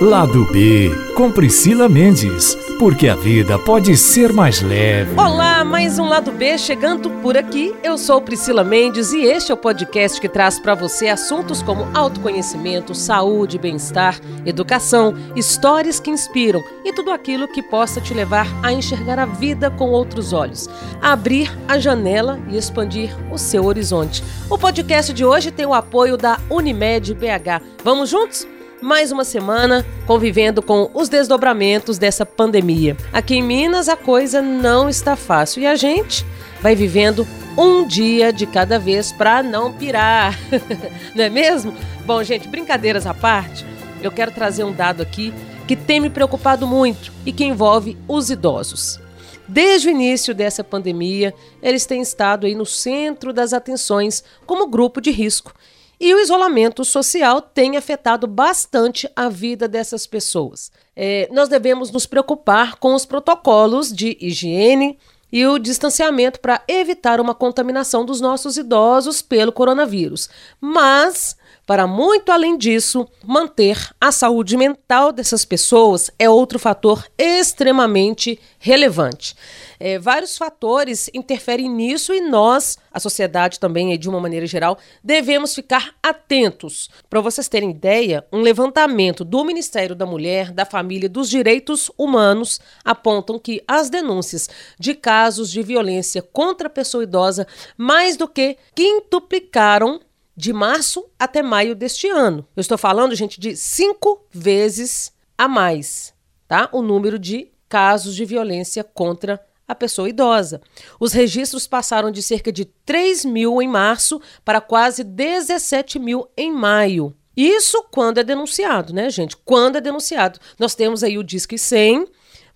Lado B, com Priscila Mendes, porque a vida pode ser mais leve. Olá, mais um Lado B chegando por aqui. Eu sou Priscila Mendes e este é o podcast que traz para você assuntos como autoconhecimento, saúde, bem-estar, educação, histórias que inspiram e tudo aquilo que possa te levar a enxergar a vida com outros olhos, abrir a janela e expandir o seu horizonte. O podcast de hoje tem o apoio da Unimed BH. Vamos juntos? Mais uma semana convivendo com os desdobramentos dessa pandemia. Aqui em Minas a coisa não está fácil e a gente vai vivendo um dia de cada vez para não pirar, não é mesmo? Bom, gente, brincadeiras à parte, eu quero trazer um dado aqui que tem me preocupado muito e que envolve os idosos. Desde o início dessa pandemia, eles têm estado aí no centro das atenções como grupo de risco e o isolamento social tem afetado bastante a vida dessas pessoas. É, nós devemos nos preocupar com os protocolos de higiene e o distanciamento para evitar uma contaminação dos nossos idosos pelo coronavírus. Mas para muito além disso, manter a saúde mental dessas pessoas é outro fator extremamente relevante. É, vários fatores interferem nisso e nós, a sociedade também, de uma maneira geral, devemos ficar atentos. Para vocês terem ideia, um levantamento do Ministério da Mulher, da Família e dos Direitos Humanos apontam que as denúncias de casos de violência contra a pessoa idosa mais do que quintuplicaram de março até maio deste ano. Eu estou falando, gente, de cinco vezes a mais, tá? O número de casos de violência contra a pessoa idosa. Os registros passaram de cerca de 3 mil em março para quase 17 mil em maio. Isso quando é denunciado, né, gente? Quando é denunciado. Nós temos aí o Disque 100,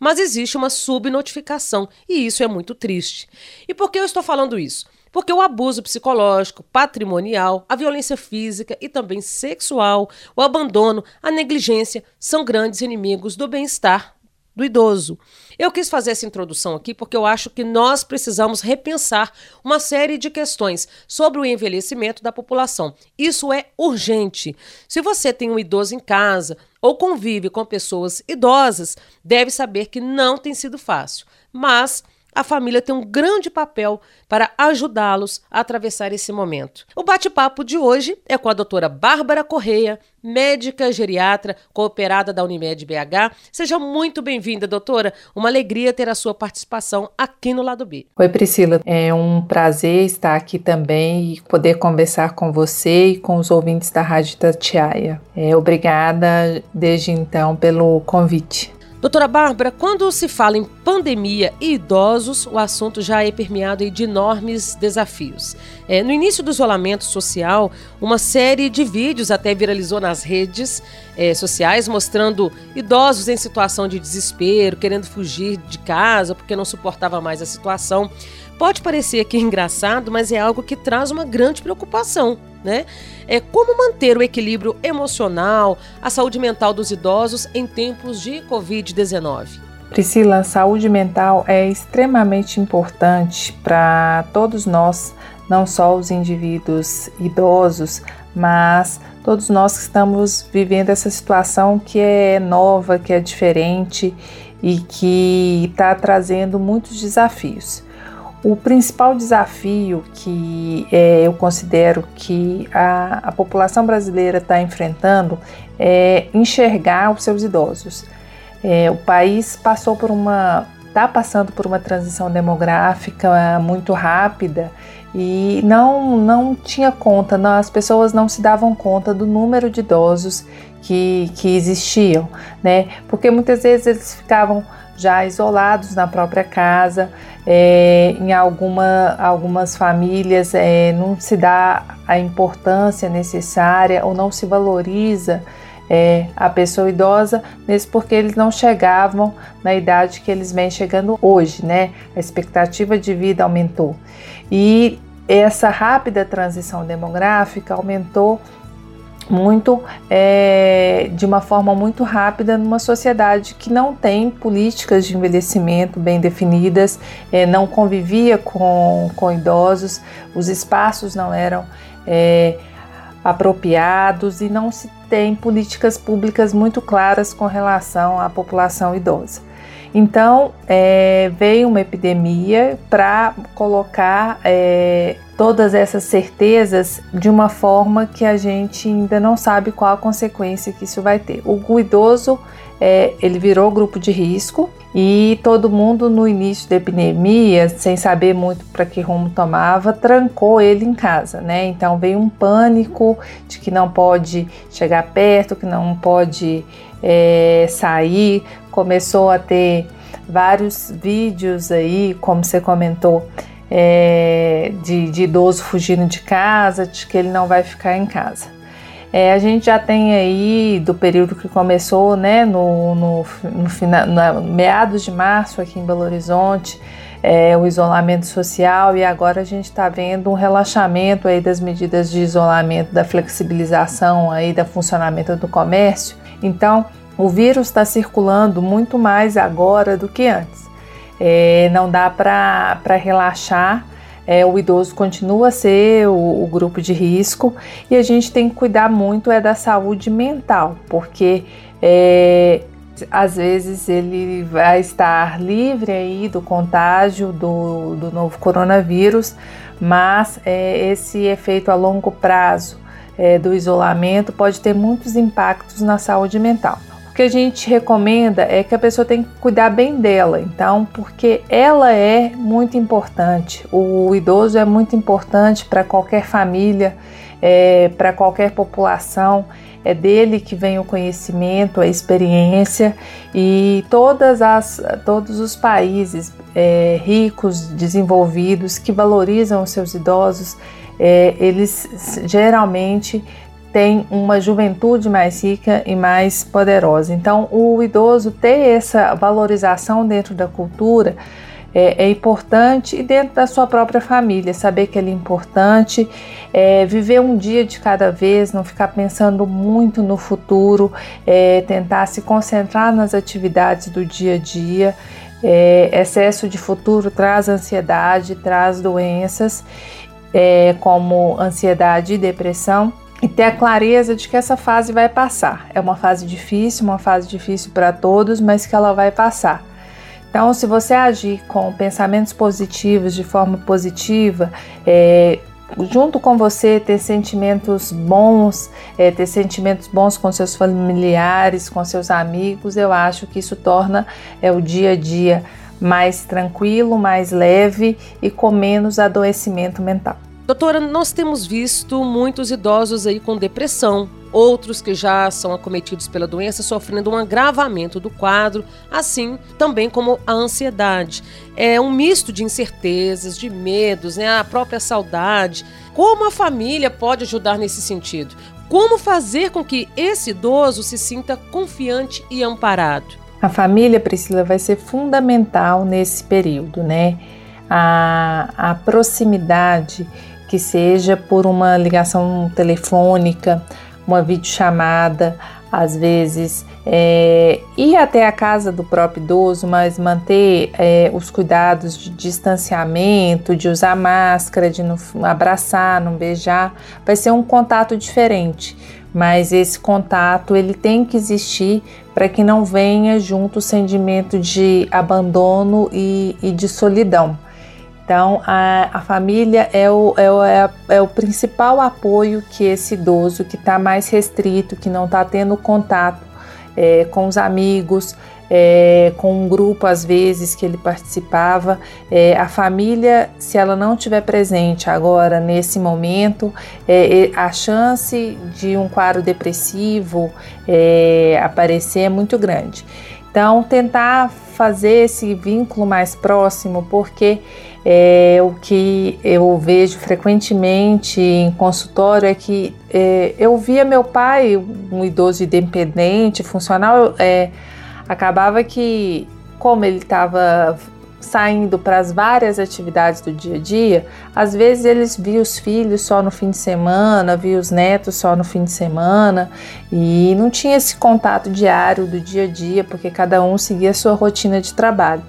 mas existe uma subnotificação e isso é muito triste. E por que eu estou falando isso? Porque o abuso psicológico, patrimonial, a violência física e também sexual, o abandono, a negligência são grandes inimigos do bem-estar do idoso. Eu quis fazer essa introdução aqui porque eu acho que nós precisamos repensar uma série de questões sobre o envelhecimento da população. Isso é urgente. Se você tem um idoso em casa ou convive com pessoas idosas, deve saber que não tem sido fácil. Mas a família tem um grande papel para ajudá-los a atravessar esse momento. O bate-papo de hoje é com a doutora Bárbara Correia, médica geriatra cooperada da Unimed BH. Seja muito bem-vinda, doutora. Uma alegria ter a sua participação aqui no Lado B. Oi, Priscila. É um prazer estar aqui também e poder conversar com você e com os ouvintes da Rádio Tatiaia. É, obrigada desde então pelo convite. Doutora Bárbara, quando se fala em pandemia e idosos, o assunto já é permeado de enormes desafios. É, no início do isolamento social, uma série de vídeos até viralizou nas redes é, sociais mostrando idosos em situação de desespero, querendo fugir de casa porque não suportava mais a situação. Pode parecer aqui engraçado, mas é algo que traz uma grande preocupação né? É como manter o equilíbrio emocional, a saúde mental dos idosos em tempos de Covid-19. Priscila, a saúde mental é extremamente importante para todos nós, não só os indivíduos idosos, mas todos nós que estamos vivendo essa situação que é nova, que é diferente e que está trazendo muitos desafios. O principal desafio que é, eu considero que a, a população brasileira está enfrentando é enxergar os seus idosos. É, o país passou por uma, está passando por uma transição demográfica muito rápida e não, não tinha conta, não, as pessoas não se davam conta do número de idosos que, que existiam, né? Porque muitas vezes eles ficavam já isolados na própria casa. É, em alguma, algumas famílias é, não se dá a importância necessária ou não se valoriza é, a pessoa idosa, mesmo porque eles não chegavam na idade que eles vêm chegando hoje, né? A expectativa de vida aumentou. E essa rápida transição demográfica aumentou muito é, de uma forma muito rápida numa sociedade que não tem políticas de envelhecimento bem definidas, é, não convivia com, com idosos, os espaços não eram é, apropriados e não se tem políticas públicas muito claras com relação à população idosa. Então, é, veio uma epidemia para colocar é, todas essas certezas de uma forma que a gente ainda não sabe qual a consequência que isso vai ter. O idoso, é, ele virou grupo de risco e todo mundo no início da epidemia, sem saber muito para que rumo tomava, trancou ele em casa, né? Então veio um pânico de que não pode chegar perto, que não pode é, sair, começou a ter vários vídeos aí, como você comentou, é, de, de, idoso fugindo de casa, de que ele não vai ficar em casa. É, a gente já tem aí do período que começou, né, no, no, no final, meados de março aqui em Belo Horizonte, é, o isolamento social e agora a gente está vendo um relaxamento aí das medidas de isolamento, da flexibilização aí da funcionamento do comércio. Então, o vírus está circulando muito mais agora do que antes. É, não dá para relaxar. É, o idoso continua a ser o, o, grupo de risco e a gente tem que cuidar muito é da saúde mental, porque é, às vezes ele vai estar livre aí do contágio do, do novo coronavírus, mas é, esse efeito a longo prazo é, do isolamento pode ter muitos impactos na saúde mental. Que a gente recomenda é que a pessoa tem que cuidar bem dela, então, porque ela é muito importante. O idoso é muito importante para qualquer família, é, para qualquer população. É dele que vem o conhecimento, a experiência e todas as, todos os países é, ricos, desenvolvidos, que valorizam os seus idosos, é, eles geralmente tem uma juventude mais rica e mais poderosa. Então, o idoso ter essa valorização dentro da cultura é, é importante e dentro da sua própria família, saber que ele é importante, é, viver um dia de cada vez, não ficar pensando muito no futuro, é, tentar se concentrar nas atividades do dia a dia. É, excesso de futuro traz ansiedade, traz doenças é, como ansiedade e depressão e ter a clareza de que essa fase vai passar. É uma fase difícil, uma fase difícil para todos, mas que ela vai passar. Então, se você agir com pensamentos positivos, de forma positiva, é, junto com você ter sentimentos bons, é, ter sentimentos bons com seus familiares, com seus amigos, eu acho que isso torna é, o dia a dia mais tranquilo, mais leve e com menos adoecimento mental. Doutora, nós temos visto muitos idosos aí com depressão, outros que já são acometidos pela doença sofrendo um agravamento do quadro, assim também como a ansiedade. É um misto de incertezas, de medos, né, a própria saudade. Como a família pode ajudar nesse sentido? Como fazer com que esse idoso se sinta confiante e amparado? A família, Priscila, vai ser fundamental nesse período, né? A, a proximidade que seja por uma ligação telefônica, uma videochamada, às vezes é, ir até a casa do próprio idoso, mas manter é, os cuidados de distanciamento, de usar máscara, de não abraçar, não beijar, vai ser um contato diferente. Mas esse contato ele tem que existir para que não venha junto o sentimento de abandono e, e de solidão. Então, a, a família é o, é, o, é, é o principal apoio que esse idoso que está mais restrito, que não está tendo contato é, com os amigos, é, com um grupo às vezes que ele participava. É, a família, se ela não estiver presente agora nesse momento, é, a chance de um quadro depressivo é, aparecer é muito grande. Então, tentar fazer esse vínculo mais próximo, porque é, o que eu vejo frequentemente em consultório é que é, eu via meu pai, um idoso independente, funcional, é, acabava que, como ele estava saindo para as várias atividades do dia a dia, às vezes eles viam os filhos só no fim de semana, via os netos só no fim de semana e não tinha esse contato diário do dia a dia, porque cada um seguia a sua rotina de trabalho.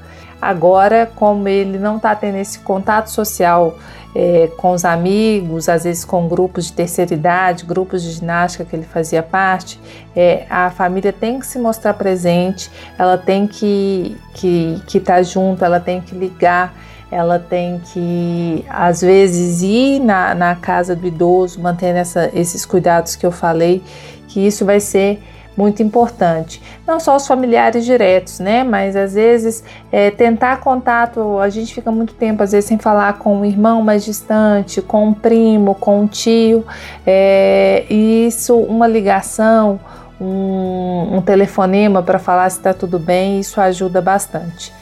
Agora, como ele não está tendo esse contato social é, com os amigos, às vezes com grupos de terceira idade, grupos de ginástica que ele fazia parte, é, a família tem que se mostrar presente, ela tem que estar que, que tá junto, ela tem que ligar, ela tem que, às vezes, ir na, na casa do idoso, mantendo essa, esses cuidados que eu falei, que isso vai ser muito importante. Não só os familiares diretos, né? Mas às vezes é, tentar contato, a gente fica muito tempo, às vezes, sem falar com um irmão mais distante, com um primo, com um tio. É, e isso, uma ligação, um, um telefonema para falar se está tudo bem, isso ajuda bastante.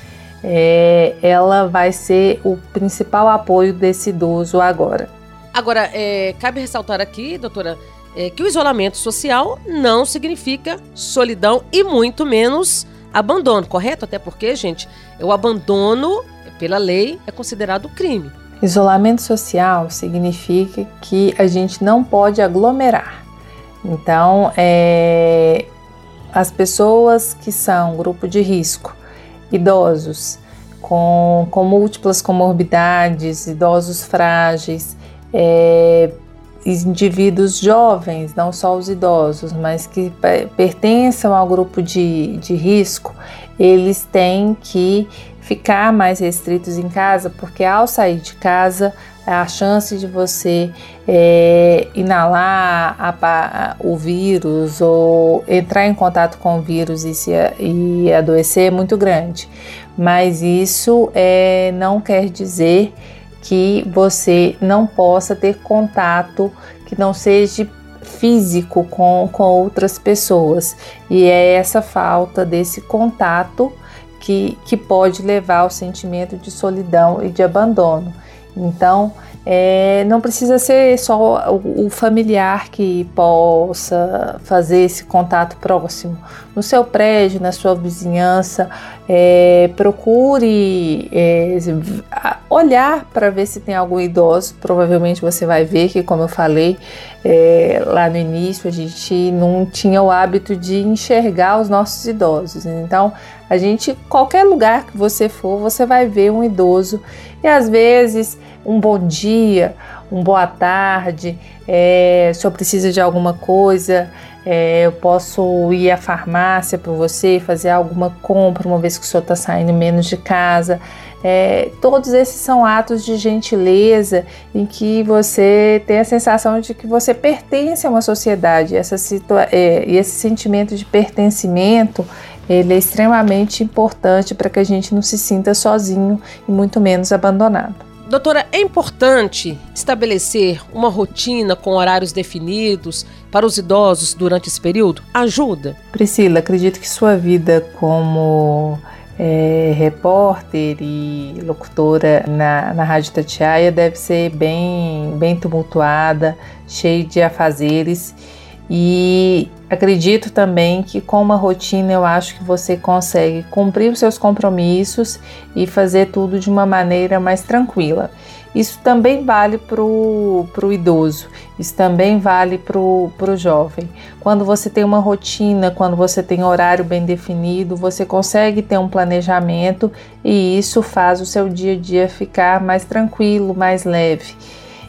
É, ela vai ser o principal apoio desse idoso agora. Agora, é, cabe ressaltar aqui, doutora, é, que o isolamento social não significa solidão e muito menos abandono, correto? Até porque, gente, o abandono, pela lei, é considerado crime. Isolamento social significa que a gente não pode aglomerar. Então, é, as pessoas que são grupo de risco, idosos com, com múltiplas comorbidades, idosos frágeis, é, indivíduos jovens, não só os idosos, mas que pertençam ao grupo de, de risco, eles têm que ficar mais restritos em casa, porque ao sair de casa, a chance de você é, inalar a, a, o vírus ou entrar em contato com o vírus e, se, e adoecer é muito grande. Mas isso é, não quer dizer que você não possa ter contato que não seja físico com, com outras pessoas. E é essa falta desse contato que, que pode levar ao sentimento de solidão e de abandono. Então, é, não precisa ser só o, o, familiar que possa fazer esse contato próximo. No seu prédio, na sua vizinhança, é, procure é, olhar para ver se tem algum idoso. Provavelmente você vai ver que, como eu falei é, lá no início, a gente não tinha o hábito de enxergar os nossos idosos. Então, a gente, qualquer lugar que você for, você vai ver um idoso e às vezes um bom dia, um boa tarde, é, se eu precisa de alguma coisa, é, eu posso ir à farmácia para você, fazer alguma compra, uma vez que o senhor está saindo menos de casa. É, todos esses são atos de gentileza em que você tem a sensação de que você pertence a uma sociedade. Essa é, e esse sentimento de pertencimento ele é extremamente importante para que a gente não se sinta sozinho e muito menos abandonado. Doutora, é importante estabelecer uma rotina com horários definidos para os idosos durante esse período? Ajuda? Priscila, acredito que sua vida como é, repórter e locutora na, na Rádio Tatiaia deve ser bem, bem tumultuada, cheia de afazeres. E acredito também que com uma rotina eu acho que você consegue cumprir os seus compromissos e fazer tudo de uma maneira mais tranquila. Isso também vale para o idoso, isso também vale para o jovem. Quando você tem uma rotina, quando você tem horário bem definido, você consegue ter um planejamento e isso faz o seu dia a dia ficar mais tranquilo, mais leve.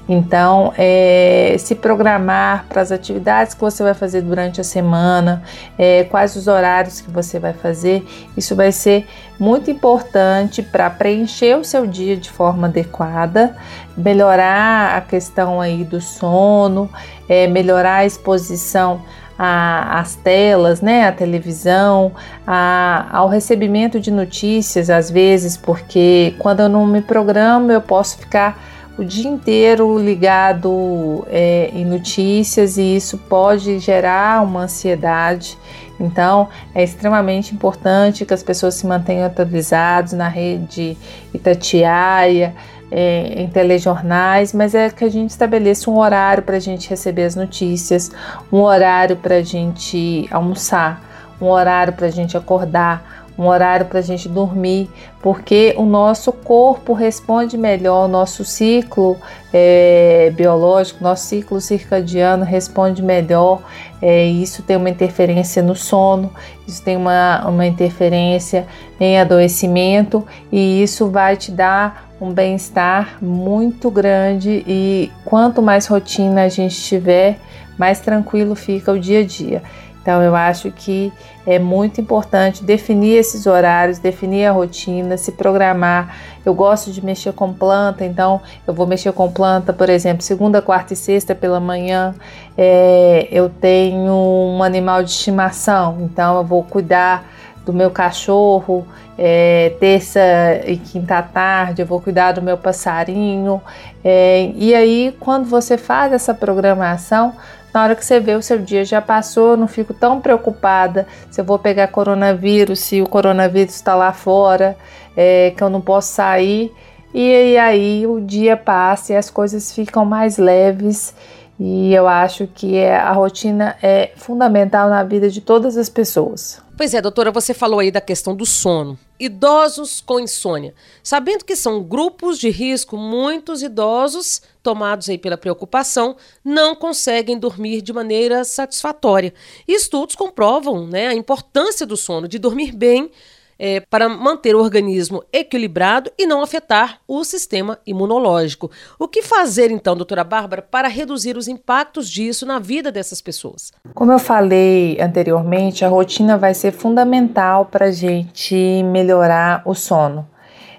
Então, é, se programar para as atividades que você vai fazer durante a semana, é, quais os horários que você vai fazer, isso vai ser muito importante para preencher o seu dia de forma adequada, melhorar a questão aí do sono, é, melhorar a exposição às telas, né, a televisão, a, ao recebimento de notícias, às vezes, porque quando eu não me programo eu posso ficar o dia inteiro ligado é, em notícias e isso pode gerar uma ansiedade. Então, é extremamente importante que as pessoas se mantenham atualizadas na rede Itatiaia, é, em telejornais, mas é que a gente estabeleça um horário para a gente receber as notícias, um horário para a gente almoçar, um horário para a gente acordar, um horário para a gente dormir, porque o nosso corpo responde melhor, o nosso ciclo é, biológico, nosso ciclo circadiano responde melhor. É, isso tem uma interferência no sono, isso tem uma, uma interferência em adoecimento e isso vai te dar um bem-estar muito grande e quanto mais rotina a gente tiver, mais tranquilo fica o dia a dia. Então eu acho que é muito importante definir esses horários, definir a rotina, se programar. Eu gosto de mexer com planta, então eu vou mexer com planta, por exemplo, segunda, quarta e sexta pela manhã. É, eu tenho um animal de estimação, então eu vou cuidar do meu cachorro. É, terça e quinta tarde eu vou cuidar do meu passarinho. É, e aí, quando você faz essa programação, na hora que você vê o seu dia já passou, eu não fico tão preocupada se eu vou pegar coronavírus, se o coronavírus está lá fora, é, que eu não posso sair. E, e aí o dia passa e as coisas ficam mais leves. E eu acho que é, a rotina é fundamental na vida de todas as pessoas. Pois é, doutora, você falou aí da questão do sono. Idosos com insônia. Sabendo que são grupos de risco, muitos idosos, tomados aí pela preocupação, não conseguem dormir de maneira satisfatória. E estudos comprovam né, a importância do sono, de dormir bem é, para manter o organismo equilibrado e não afetar o sistema imunológico. O que fazer então, doutora Bárbara, para reduzir os impactos disso na vida dessas pessoas? Como eu falei anteriormente, a rotina vai ser fundamental para a gente melhorar o sono.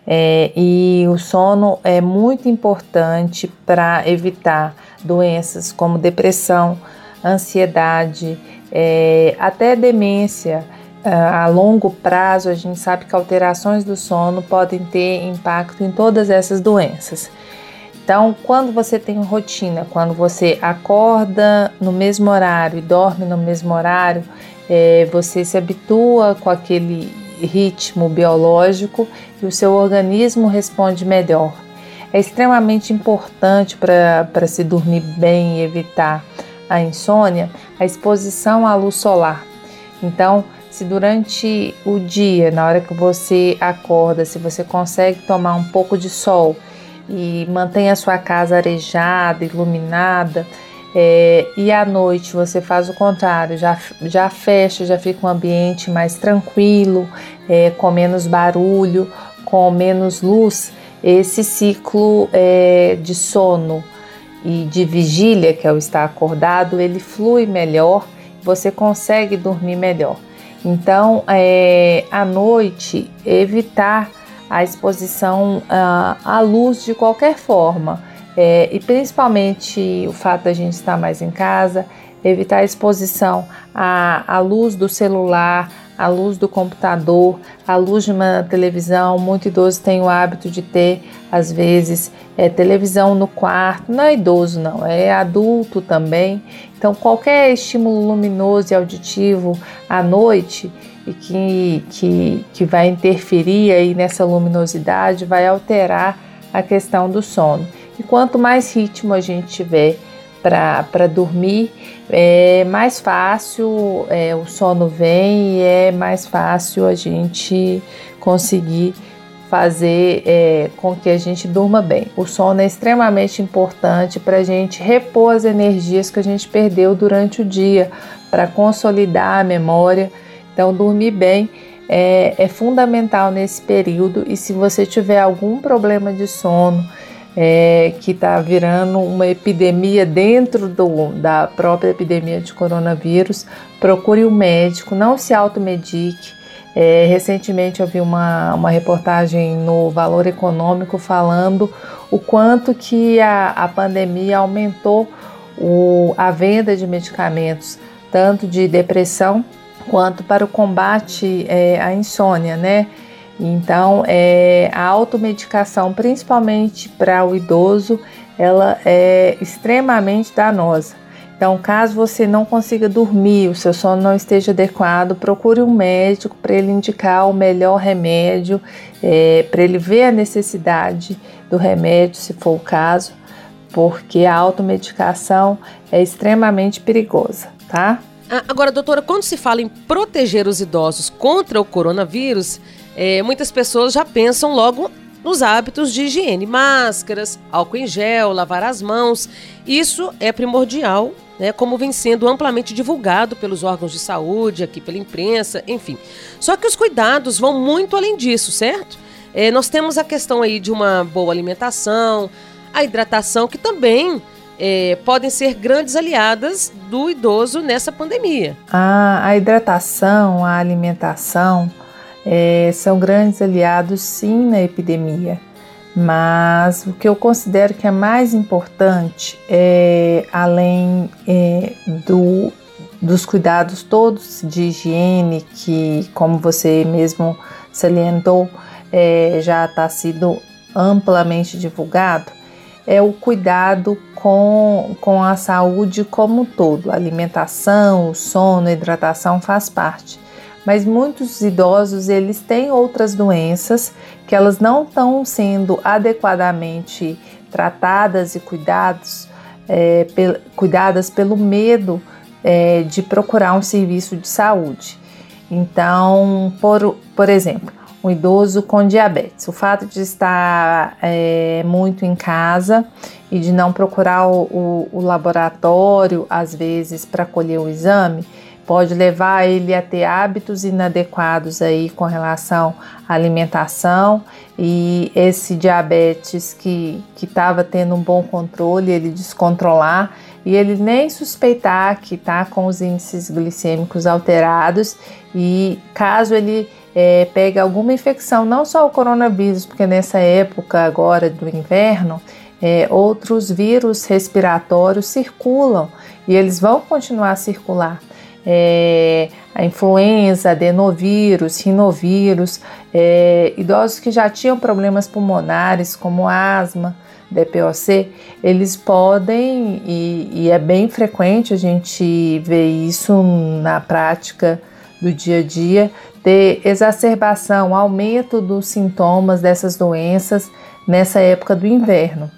É, e o sono é muito importante para evitar doenças como depressão, ansiedade, é, até demência. Ah, a longo prazo, a gente sabe que alterações do sono podem ter impacto em todas essas doenças. Então, quando você tem rotina, quando você acorda no mesmo horário e dorme no mesmo horário, é, você se habitua com aquele ritmo biológico e o seu organismo responde melhor. É extremamente importante para se dormir bem e evitar a insônia a exposição à luz solar. Então, se durante o dia, na hora que você acorda, se você consegue tomar um pouco de sol e mantém a sua casa arejada, iluminada, é, e à noite você faz o contrário, já, já fecha, já fica um ambiente mais tranquilo, é, com menos barulho, com menos luz, esse ciclo é, de sono e de vigília, que é o estar acordado, ele flui melhor, você consegue dormir melhor. Então, é, à noite, evitar a exposição uh, à luz de qualquer forma, é, e principalmente o fato da gente estar mais em casa, evitar a exposição à, à luz do celular, à luz do computador, à luz de uma televisão. Muito idoso tem o hábito de ter, às vezes, é, televisão no quarto. Não é idoso, não, é adulto também. Então, qualquer estímulo luminoso e auditivo à noite e que, que, que vai interferir aí nessa luminosidade vai alterar a questão do sono. E quanto mais ritmo a gente tiver para dormir, é mais fácil é, o sono vem e é mais fácil a gente conseguir fazer é, com que a gente durma bem. O sono é extremamente importante para a gente repor as energias que a gente perdeu durante o dia, para consolidar a memória. Então, dormir bem é, é, fundamental nesse período. E se você tiver algum problema de sono, é, que está virando uma epidemia dentro do, da própria epidemia de coronavírus, procure um médico, não se automedique é, recentemente eu vi uma, uma reportagem no Valor Econômico falando o quanto que a, a pandemia aumentou o, a venda de medicamentos, tanto de depressão quanto para o combate é, à insônia, né? Então, é, a automedicação, principalmente para o idoso, ela é extremamente danosa. Então, caso você não consiga dormir, o seu sono não esteja adequado, procure um médico para ele indicar o melhor remédio, é, para ele ver a necessidade do remédio, se for o caso, porque a automedicação é extremamente perigosa, tá? Ah, agora, doutora, quando se fala em proteger os idosos contra o coronavírus, é, muitas pessoas já pensam logo nos hábitos de higiene, máscaras, álcool em gel, lavar as mãos. Isso é primordial, né, como vem sendo amplamente divulgado pelos órgãos de saúde, aqui pela imprensa, enfim. Só que os cuidados vão muito além disso, certo? É, nós temos a questão aí de uma boa alimentação, a hidratação, que também é, podem ser grandes aliadas do idoso nessa pandemia. Ah, a hidratação, a alimentação é, são grandes aliados sim na epidemia, mas o que eu considero que é mais importante é, além é, do, dos cuidados todos de higiene, que, como você mesmo salientou, é, já está sido amplamente divulgado, é o cuidado com, com a saúde como um todo. A alimentação, o sono, a hidratação faz parte. Mas muitos idosos eles têm outras doenças que elas não estão sendo adequadamente tratadas e cuidados, é, cuidadas pelo medo é, de procurar um serviço de saúde. Então, por, por exemplo, um idoso com diabetes. O fato de estar é, muito em casa e de não procurar o, o, o laboratório, às vezes, para colher o exame, pode levar ele a ter hábitos inadequados aí com relação à alimentação e esse diabetes que estava tendo um bom controle, ele descontrolar e ele nem suspeitar que está com os índices glicêmicos alterados e caso ele é, alguma infecção, não só o coronavírus, porque nessa época agora do inverno, é, outros vírus respiratórios circulam e eles vão continuar a circular. É, a influenza, adenovírus, rinovírus, é, idosos que já tinham problemas pulmonares, como asma, DPOC, eles podem, e, e é bem frequente a gente ver isso na prática do dia a dia, ter exacerbação, aumento dos sintomas dessas doenças nessa época do inverno.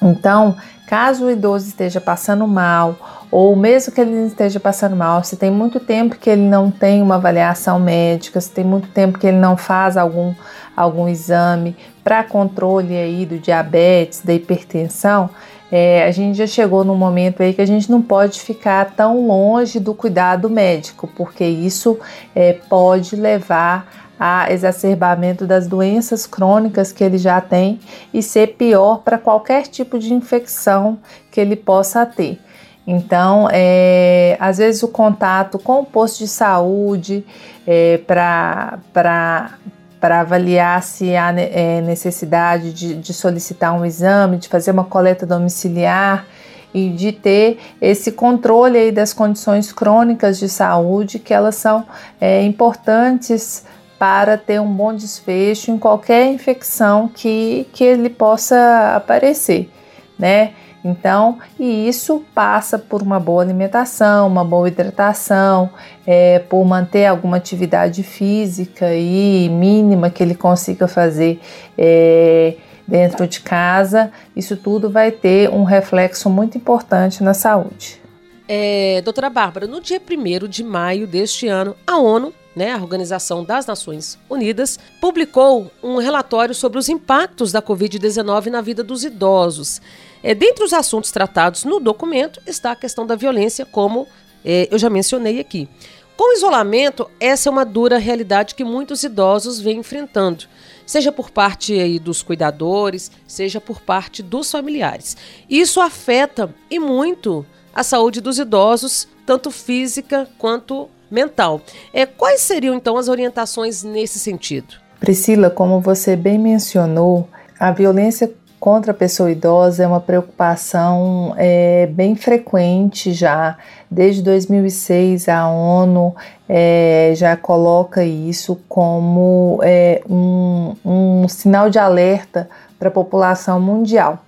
Então, caso o idoso esteja passando mal, ou mesmo que ele esteja passando mal, se tem muito tempo que ele não tem uma avaliação médica, se tem muito tempo que ele não faz algum, algum exame para controle aí do diabetes, da hipertensão, é, a gente já chegou num momento aí que a gente não pode ficar tão longe do cuidado médico, porque isso é, pode levar a exacerbamento das doenças crônicas que ele já tem e ser pior para qualquer tipo de infecção que ele possa ter. Então, é, às vezes o contato com o posto de saúde é, para para avaliar se há é, necessidade de, de solicitar um exame, de fazer uma coleta domiciliar e de ter esse controle aí das condições crônicas de saúde, que elas são é, importantes para ter um bom desfecho em qualquer infecção que, que ele possa aparecer, né? Então, e isso passa por uma boa alimentação, uma boa hidratação, é, por manter alguma atividade física e mínima que ele consiga fazer é, dentro de casa. Isso tudo vai ter um reflexo muito importante na saúde. É, doutora Bárbara, no dia 1 de maio deste ano, a ONU né, a Organização das Nações Unidas, publicou um relatório sobre os impactos da Covid-19 na vida dos idosos. É, dentre os assuntos tratados no documento está a questão da violência, como é, eu já mencionei aqui. Com isolamento, essa é uma dura realidade que muitos idosos vêm enfrentando, seja por parte aí, dos cuidadores, seja por parte dos familiares. Isso afeta e muito a saúde dos idosos, tanto física quanto mental. É, quais seriam então as orientações nesse sentido? Priscila, como você bem mencionou, a violência contra a pessoa idosa é uma preocupação é, bem frequente já. Desde 2006, a ONU é, já coloca isso como é, um, um, sinal de alerta para a população mundial.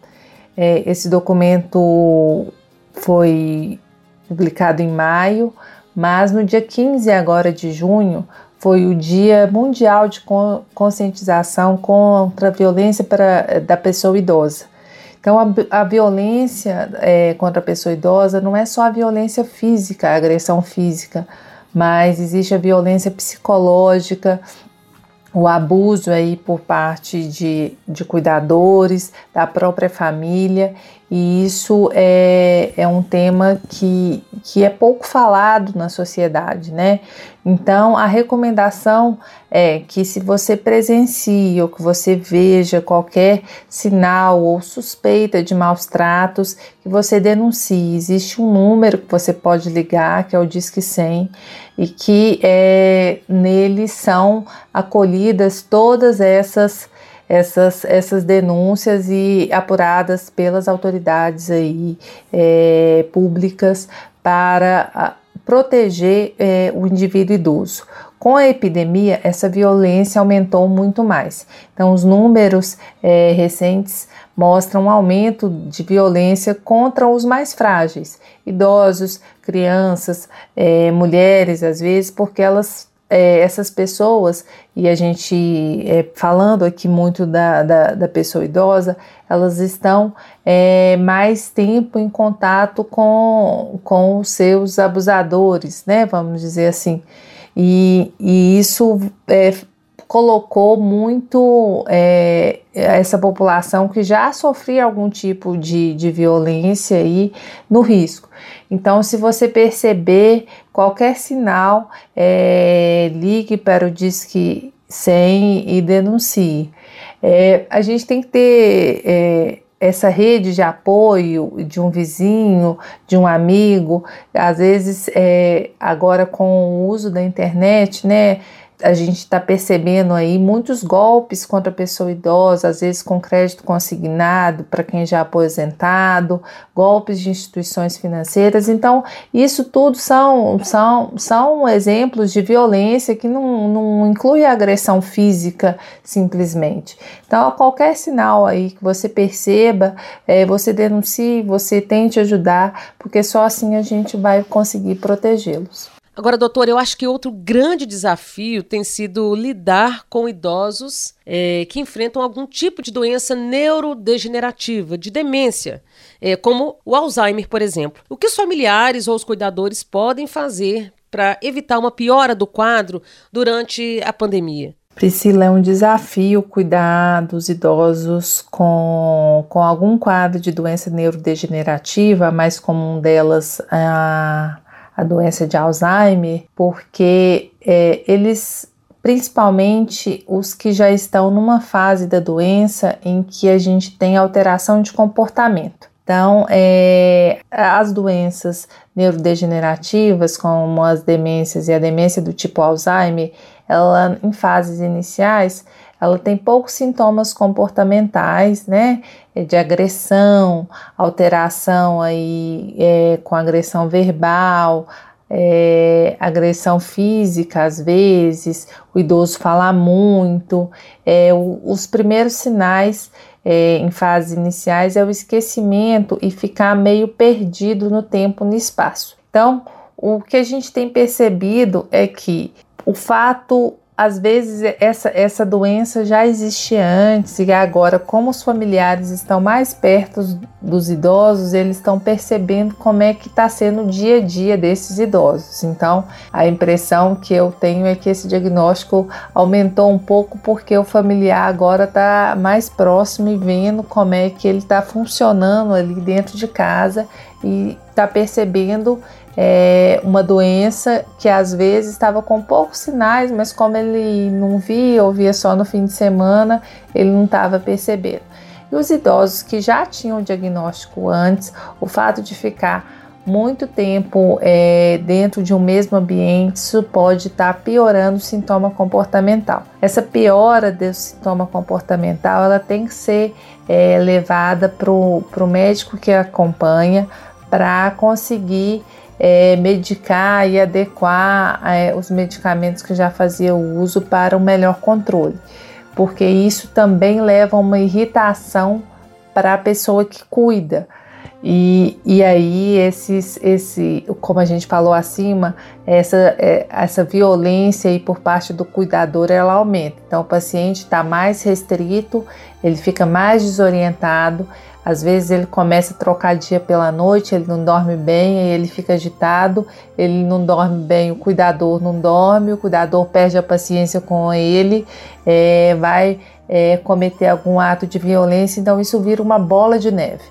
É, esse documento foi publicado em maio, mas no dia 15 agora de junho foi o Dia Mundial de Conscientização contra a Violência para, da Pessoa Idosa. Então, a, a violência é, contra a pessoa idosa não é só a violência física, a agressão física, mas existe a violência psicológica, o abuso aí por parte de, de cuidadores, da própria família, e isso é, é um tema que, que é pouco falado na sociedade, né? Então, a recomendação é que se você presencie ou que você veja qualquer sinal ou suspeita de maus tratos, que você denuncie. Existe um número que você pode ligar, que é o Disque 100, e que é, nele são acolhidas todas essas essas, essas denúncias e apuradas pelas autoridades aí, é, públicas para proteger é, o indivíduo idoso. Com a epidemia, essa violência aumentou muito mais. Então, os números é, recentes mostram um aumento de violência contra os mais frágeis, idosos, crianças, é, mulheres, às vezes, porque elas é, essas pessoas, e a gente é, falando aqui muito da, da, da, pessoa idosa, elas estão é, mais tempo em contato com, com os seus abusadores, né? Vamos dizer assim. E, e isso é, colocou muito é, essa população que já sofria algum tipo de, de violência aí no risco. Então, se você perceber qualquer sinal, é, ligue para o Disque 100 e denuncie. É, a gente tem que ter é, essa rede de apoio de um vizinho, de um amigo, às vezes é, agora com o uso da internet, né? A gente está percebendo aí muitos golpes contra a pessoa idosa, às vezes com crédito consignado para quem já é aposentado, golpes de instituições financeiras. Então, isso tudo são, são, são exemplos de violência que não, não inclui a agressão física simplesmente. Então, qualquer sinal aí que você perceba, é, você denuncie, você tente ajudar, porque só assim a gente vai conseguir protegê-los. Agora, doutor, eu acho que outro grande desafio tem sido lidar com idosos é, que enfrentam algum tipo de doença neurodegenerativa, de demência, é, como o Alzheimer, por exemplo. O que os familiares ou os cuidadores podem fazer para evitar uma piora do quadro durante a pandemia? Priscila, é um desafio cuidar dos idosos com, com algum quadro de doença neurodegenerativa, mais comum delas a a doença de Alzheimer, porque é, eles, principalmente os que já estão numa fase da doença em que a gente tem alteração de comportamento. Então, é, as doenças neurodegenerativas, como as demências e a demência do tipo Alzheimer, ela em fases iniciais, ela tem poucos sintomas comportamentais, né? É de agressão, alteração aí é, com agressão verbal, é, agressão física às vezes, o idoso falar muito. É, o, os primeiros sinais é, em fases iniciais é o esquecimento e ficar meio perdido no tempo no espaço. Então, o que a gente tem percebido é que o fato às vezes essa, essa doença já existia antes e agora, como os familiares estão mais perto dos idosos, eles estão percebendo como é que está sendo o dia a dia desses idosos. Então, a impressão que eu tenho é que esse diagnóstico aumentou um pouco porque o familiar agora está mais próximo e vendo como é que ele está funcionando ali dentro de casa e está percebendo é, uma doença que às vezes estava com poucos sinais, mas como ele não via ou via só no fim de semana, ele não estava percebendo. E os idosos que já tinham o diagnóstico antes, o fato de ficar muito tempo é, dentro de um mesmo ambiente, isso pode estar tá piorando o sintoma comportamental. Essa piora do sintoma comportamental, ela tem que ser é, levada para o médico que acompanha para conseguir é, medicar e adequar é, os medicamentos que já fazia uso para o melhor controle, porque isso também leva a uma irritação para a pessoa que cuida. E, e aí, esses, esse, como a gente falou acima, essa, é, essa violência aí por parte do cuidador ela aumenta. Então, o paciente está mais restrito, ele fica mais desorientado, Às vezes ele começa a trocar dia pela noite, ele não dorme bem, aí ele fica agitado, ele não dorme bem, o cuidador não dorme, o cuidador perde a paciência com ele, é, vai é, cometer algum ato de violência, então isso vira uma bola de neve.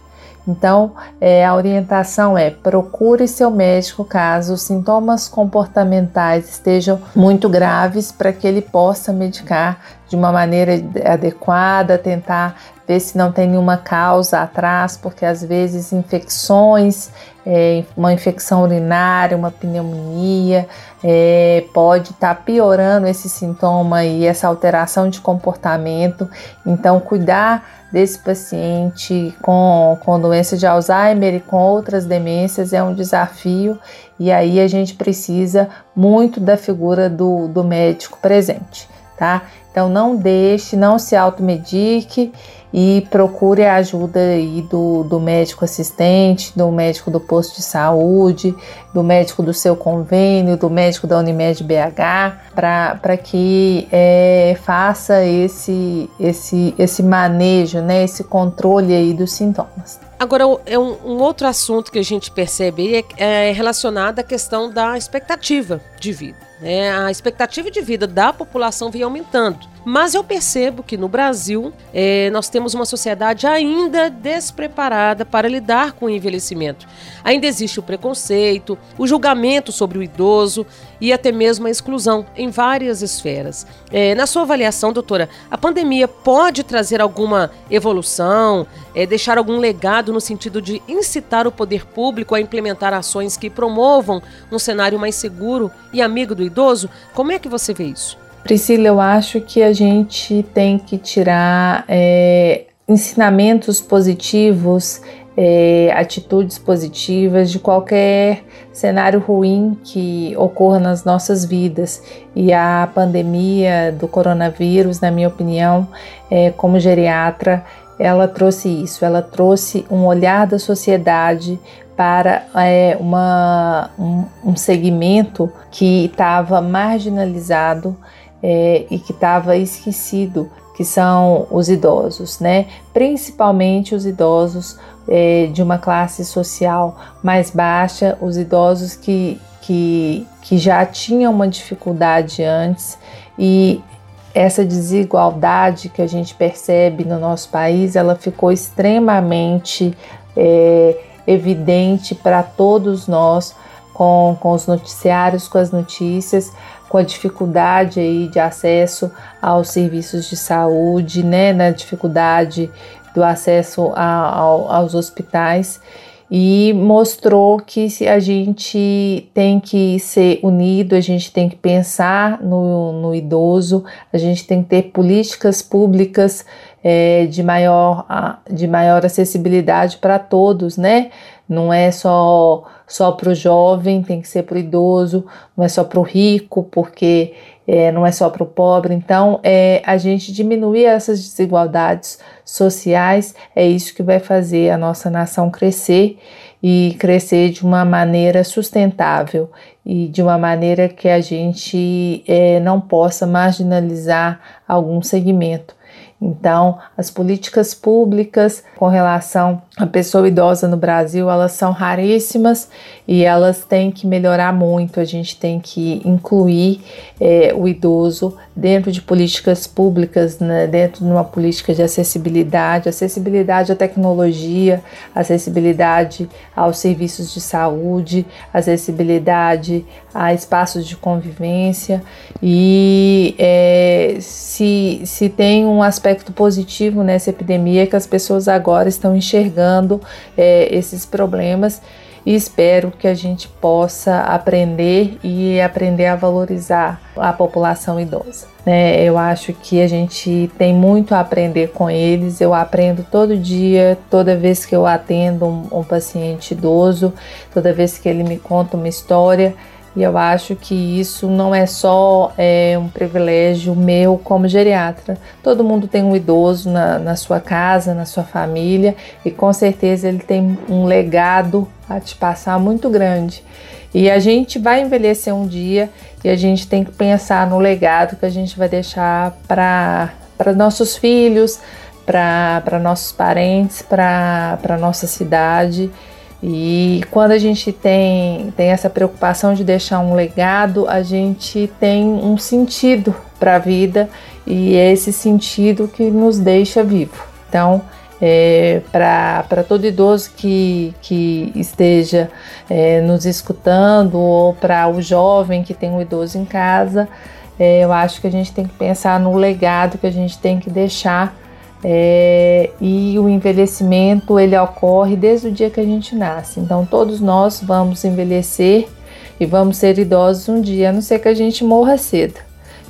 Então, é, a orientação é procure seu médico caso os sintomas comportamentais estejam muito graves para que ele possa medicar de uma maneira adequada, tentar ver se não tem nenhuma causa atrás, porque às vezes infecções, é, uma infecção urinária, uma pneumonia, é, pode estar tá piorando esse sintoma e essa alteração de comportamento. Então, cuidar desse paciente com, com doença de Alzheimer e com outras demências é um desafio, e aí a gente precisa muito da figura do, do médico presente, tá? Então não deixe, não se automedique e procure a ajuda aí do, do médico assistente, do médico do posto de saúde, do médico do seu convênio, do médico da Unimed BH, para que é, faça esse, esse, esse manejo, né, esse controle aí dos sintomas. Agora, é um, um, outro assunto que a gente percebe é, é relacionado à questão da expectativa de vida. Né? A expectativa de vida da população vem aumentando. Mas eu percebo que no Brasil é, nós temos uma sociedade ainda despreparada para lidar com o envelhecimento. Ainda existe o preconceito, o julgamento sobre o idoso e até mesmo a exclusão em várias esferas. É, na sua avaliação, doutora, a pandemia pode trazer alguma evolução, é, deixar algum legado no sentido de incitar o poder público a implementar ações que promovam um cenário mais seguro e amigo do idoso? Como é que você vê isso? Priscila, eu acho que a gente tem que tirar é, ensinamentos positivos, é, atitudes positivas de qualquer cenário ruim que ocorra nas nossas vidas. E a pandemia do coronavírus, na minha opinião, é, como geriatra, ela trouxe isso, ela trouxe um olhar da sociedade para é, uma, um, um segmento que estava marginalizado é, e que estava esquecido, que são os idosos, né? Principalmente os idosos é, de uma classe social mais baixa, os idosos que, que, que já tinham uma dificuldade antes e essa desigualdade que a gente percebe no nosso país, ela ficou extremamente é, evidente para todos nós com, com os noticiários, com as notícias, com a dificuldade aí de acesso aos serviços de saúde, né, na dificuldade do acesso a, a, aos hospitais e mostrou que a gente tem que ser unido, a gente tem que pensar no, no idoso, a gente tem que ter políticas públicas é, de, maior, de maior acessibilidade para todos, né? Não é só só para o jovem, tem que ser para o idoso, não é só para o rico, porque é, não é só para o pobre. Então, é, a gente diminuir essas desigualdades sociais é isso que vai fazer a nossa nação crescer e crescer de uma maneira sustentável e de uma maneira que a gente é, não possa marginalizar algum segmento. Então, as políticas públicas com relação à pessoa idosa no Brasil, elas são raríssimas e elas têm que melhorar muito. A gente tem que incluir é, o idoso dentro de políticas públicas, né, dentro de uma política de acessibilidade, acessibilidade à tecnologia, acessibilidade aos serviços de saúde, acessibilidade a espaços de convivência e é, se, se tem um aspecto positivo nessa epidemia é que as pessoas agora estão enxergando é, esses problemas e espero que a gente possa aprender e aprender a valorizar a população idosa. Né? Eu acho que a gente tem muito a aprender com eles. Eu aprendo todo dia, toda vez que eu atendo um, um paciente idoso, toda vez que ele me conta uma história. E eu acho que isso não é só é, um privilégio meu como geriatra. Todo mundo tem um idoso na, na sua casa, na sua família, e com certeza ele tem um legado a te passar muito grande. E a gente vai envelhecer um dia e a gente tem que pensar no legado que a gente vai deixar para nossos filhos, para nossos parentes, para nossa cidade. E quando a gente tem, tem essa preocupação de deixar um legado, a gente tem um sentido para a vida e é esse sentido que nos deixa vivo. Então, é, para todo idoso que, que esteja é, nos escutando ou para o jovem que tem um idoso em casa, é, eu acho que a gente tem que pensar no legado que a gente tem que deixar é, e o envelhecimento ele ocorre desde o dia que a gente nasce. Então todos nós vamos envelhecer e vamos ser idosos um dia, a não ser que a gente morra cedo.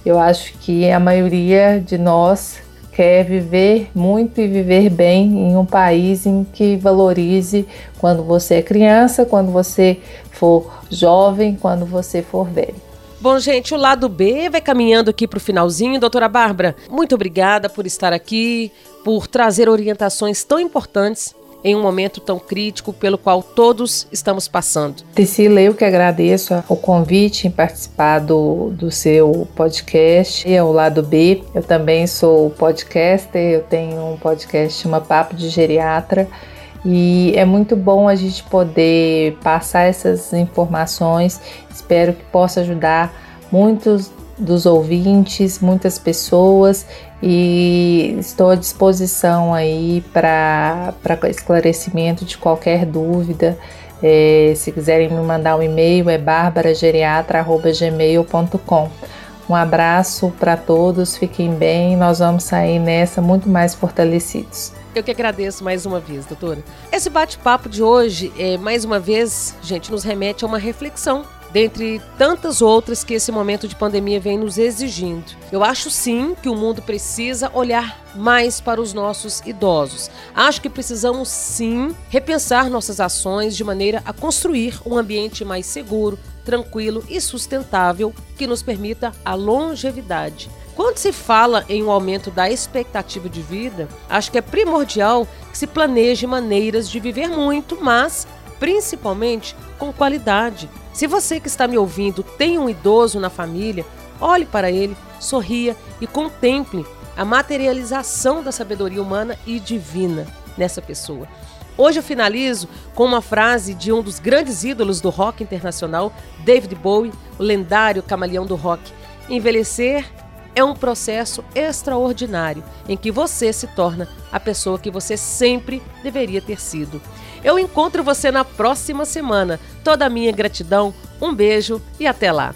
Eu acho que a maioria de nós quer viver muito e viver bem em um país em que valorize quando você é criança, quando você for jovem, quando você for velho. Bom, gente, o lado B vai caminhando aqui para o finalzinho. Doutora Bárbara, muito obrigada por estar aqui, por trazer orientações tão importantes em um momento tão crítico pelo qual todos estamos passando. Priscila, eu que agradeço o convite em participar do, do seu podcast, é o lado B. Eu também sou podcaster, eu tenho um podcast chama Papo de Geriatra. E é muito bom a gente poder passar essas informações. Espero que possa ajudar muitos dos ouvintes, muitas pessoas e estou à disposição aí para esclarecimento de qualquer dúvida. É, se quiserem me mandar um e-mail é barbarageriatra.gmail.com Um abraço para todos, fiquem bem, nós vamos sair nessa muito mais fortalecidos. Eu que agradeço mais uma vez, doutora. Esse bate-papo de hoje, é, mais uma vez, gente, nos remete a uma reflexão dentre tantas outras que esse momento de pandemia vem nos exigindo. Eu acho sim que o mundo precisa olhar mais para os nossos idosos. Acho que precisamos sim repensar nossas ações de maneira a construir um ambiente mais seguro, tranquilo e sustentável que nos permita a longevidade. Quando se fala em um aumento da expectativa de vida, acho que é primordial que se planeje maneiras de viver muito, mas principalmente com qualidade. Se você que está me ouvindo tem um idoso na família, olhe para ele, sorria e contemple a materialização da sabedoria humana e divina nessa pessoa. Hoje eu finalizo com uma frase de um dos grandes ídolos do rock internacional, David Bowie, o lendário camaleão do rock. Envelhecer é um processo extraordinário em que você se torna a pessoa que você sempre deveria ter sido. Eu encontro você na próxima semana. Toda a minha gratidão, um beijo e até lá.